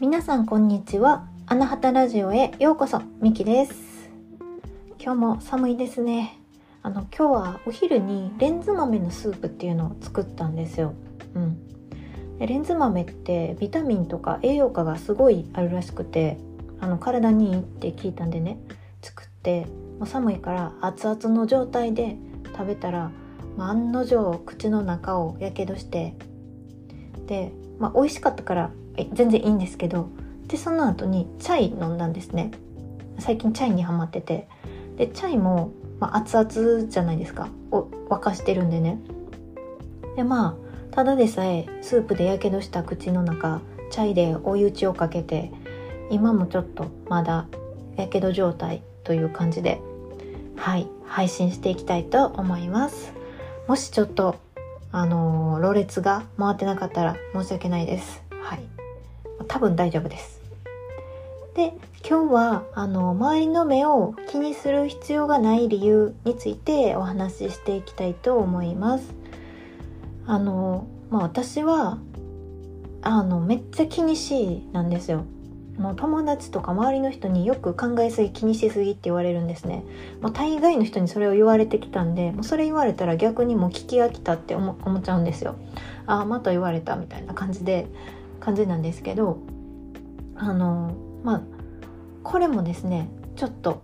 皆さんこんにちは。アナハタラジオへようこそ、ミキです。今日も寒いですね。あの、今日はお昼にレンズ豆のスープっていうのを作ったんですよ。うん。でレンズ豆ってビタミンとか栄養価がすごいあるらしくて、あの、体にいいって聞いたんでね、作って、もう寒いから熱々の状態で食べたら、まあ、案の定口の中をやけどしてで、まあ、美味しかったから全然いいんですけどでその後にチャイ飲んだんですね。最近チャイにハマってて。でチャイも、まあ、熱々じゃないですか。を沸かしてるんでね。でまあただでさえスープでやけどした口の中チャイで追い打ちをかけて今もちょっとまだやけど状態という感じではい配信していきたいと思います。もしちょっとあの、ろれつが回ってなかったら申し訳ないです。はい。多分大丈夫です。で今日はあの周りの目を気にする必要がない理由についてお話ししていきたいと思います。あのまあ私はあのめっちゃ気にしいなんですよ。もう友達とか周りの人によく考えすぎ気にしすぎって言われるんですね。もう大概の人にそれを言われてきたんでもうそれ言われたら逆にもう聞き飽きたって思っちゃうんですよ。ああまた言われたみたいな感じで。感じなんですけどあのまあこれもですねちょっと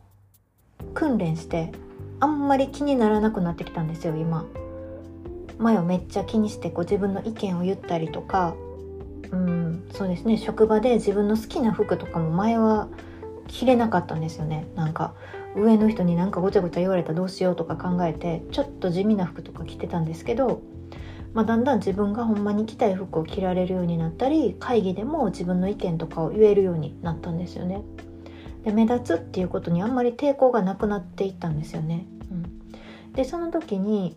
訓練してあんまり気にならなくなってきたんですよ今。前をめっちゃ気にしてこう自分の意見を言ったりとかうんそうですね職場で自分の好きな服とかも前は着れなかったんですよね。なんか上の人になんかごちゃごちゃ言われたらどうしようとか考えてちょっと地味な服とか着てたんですけどまあ、だんだん自分がほんまに着たい服を着られるようになったり会議でも自分の意見とかを言えるようになったんですよね。で目立つっていうことにあんまり抵抗がなくなっていったんですよね。うん、でその時に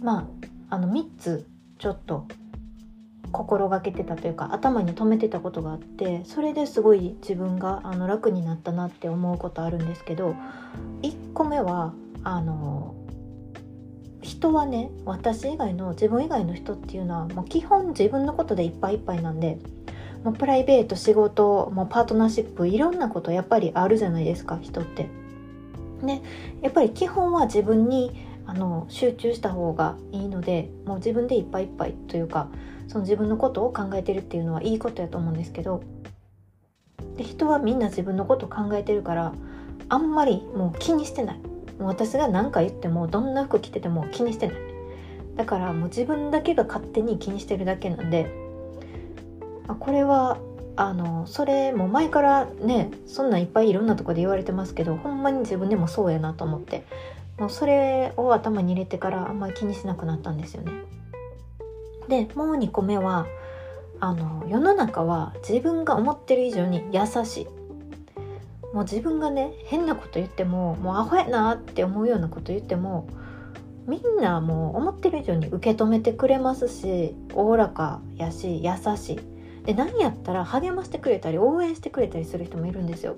まああの3つちょっと心がけてたというか頭に留めてたことがあってそれですごい自分があの楽になったなって思うことあるんですけど1個目はあの人はね私以外の自分以外の人っていうのはもう基本自分のことでいっぱいいっぱいなんでもうプライベート仕事もうパートナーシップいろんなことやっぱりあるじゃないですか人って。ねやっぱり基本は自分にあの集中した方がいいのでもう自分でいっぱいいっぱいというかその自分のことを考えてるっていうのはいいことやと思うんですけどで人はみんな自分のこと考えてるからあんまりもう気にしてないもう私が何か言ってもどんな服着てても気にしてない。だからもう自分だけが勝手に気にしてるだけなんでこれはあのそれも前からねそんないっぱいいろんなとこで言われてますけどほんまに自分でもそうやなと思って。もうそれを頭に入れてからあんまり気にしなくなったんですよね。でもう2個目はあの世の中は自分が思ってる以上に優しい。もう自分がね変なこと言ってももうアホやなって思うようなこと言ってもみんなもう思ってる以上に受け止めてくれますしおおらかやし優しい。で何やったら励ましてくれたり応援してくれたりする人もいるんですよ。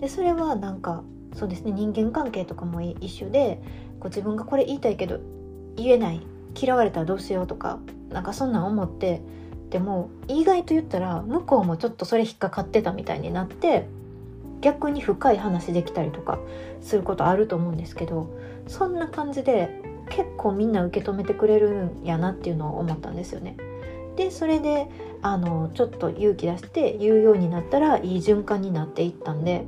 でそれはなんかそうですね人間関係とかも一緒でこう自分がこれ言いたいけど言えない嫌われたらどうしようとかなんかそんなん思ってでも意外と言ったら向こうもちょっとそれ引っかかってたみたいになって逆に深い話できたりとかすることあると思うんですけどそんな感じで結構みんな受け止めてくれるんやなっていうのを思ったんですよね。でそれであのちょっと勇気出して言うようになったらいい循環になっていったんで、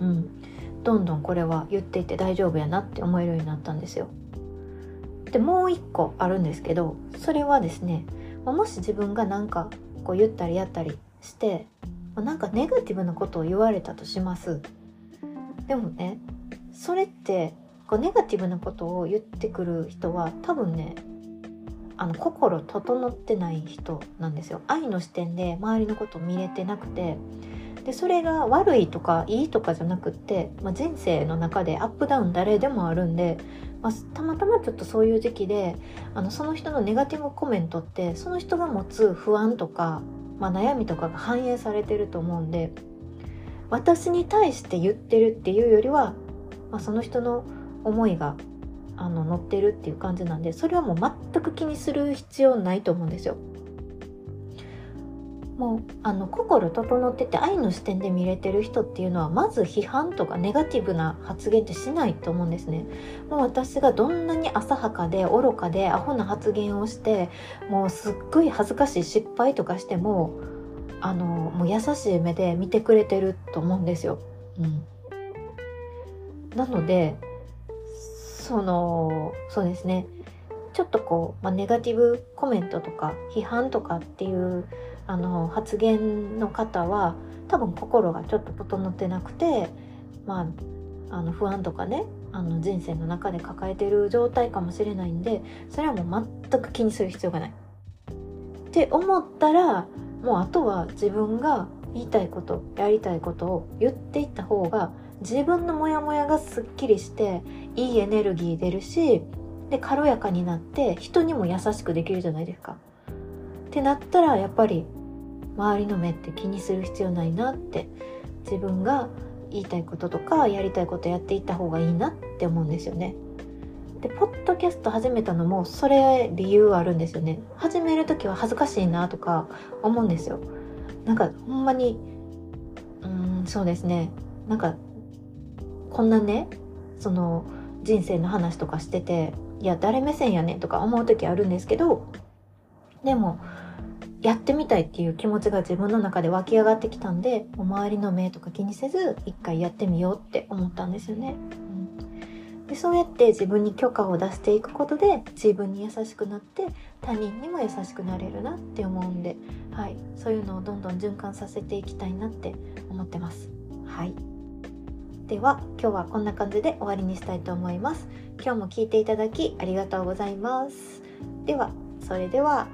うん、どんどんこれは言っていて大丈夫やなって思えるようになったんですよ。でもう一個あるんですけどそれはですねもし自分が何かこう言ったりやったりしてまなんかネガティブなことを言われたとします。でもねそれってこうネガティブなことを言ってくる人は多分ねあの心整ってない人なんですよ。愛の視点で周りのことを見れてなくて。でそれが悪いとかいいとかじゃなくって、まあ、人生の中でアップダウン誰でもあるんで、まあ、たまたまちょっとそういう時期であのその人のネガティブコメントってその人が持つ不安とかまあ、悩みとかが反映されてると思うんで私に対して言ってるっていうよりは、まあ、その人の思いがあの乗ってるっていう感じなんでそれはもう全く気にする必要ないと思うんですよ。もうあの心整ってて愛の視点で見れてる人っていうのはまず批判とかネガティブな発言ってしないと思うんですね。もう私がどんなに浅はかで愚かでアホな発言をしてもうすっごい恥ずかしい失敗とかしてもあのもう優しい目で見てくれてると思うんですよ。うん、なのでそのそうですねちょっとこう、まあ、ネガティブコメントとか批判とかっていうあの発言の方は多分心がちょっと整ってなくて、まあ、あの不安とかねあの人生の中で抱えてる状態かもしれないんでそれはもう全く気にする必要がない。って思ったらもうあとは自分が言いたいことやりたいことを言っていった方が自分のモヤモヤがすっきりしていいエネルギー出るしで軽やかになって人にも優しくできるじゃないですか。ってなったらやっぱり周りの目って気にする必要ないなって自分が言いたいこととかやりたいことやっていった方がいいなって思うんですよね。でポッドキャスト始めたのもそれ理由あるんですよね。始める時は恥ずかしいなとか思うんですよ。なんかほんまにうーんそうですねなんかこんなねその人生の話とかしてていや誰目線やねんとか思う時あるんですけどでもやってみたいっていう気持ちが自分の中で湧き上がってきたんで周りの目とか気にせず一回やってみようって思ったんですよね。うん、でそうやって自分に許可を出していくことで自分に優しくなって他人にも優しくなれるなって思うんで、はい、そういうのをどんどん循環させていきたいなって思ってます。はいでは今日はこんな感じで終わりにしたいと思います。今日も聞いていただきありがとうございます。ではそれでは